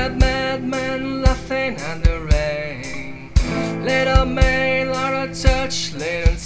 a madman laughing at the rain. Little maid, lot of touch, little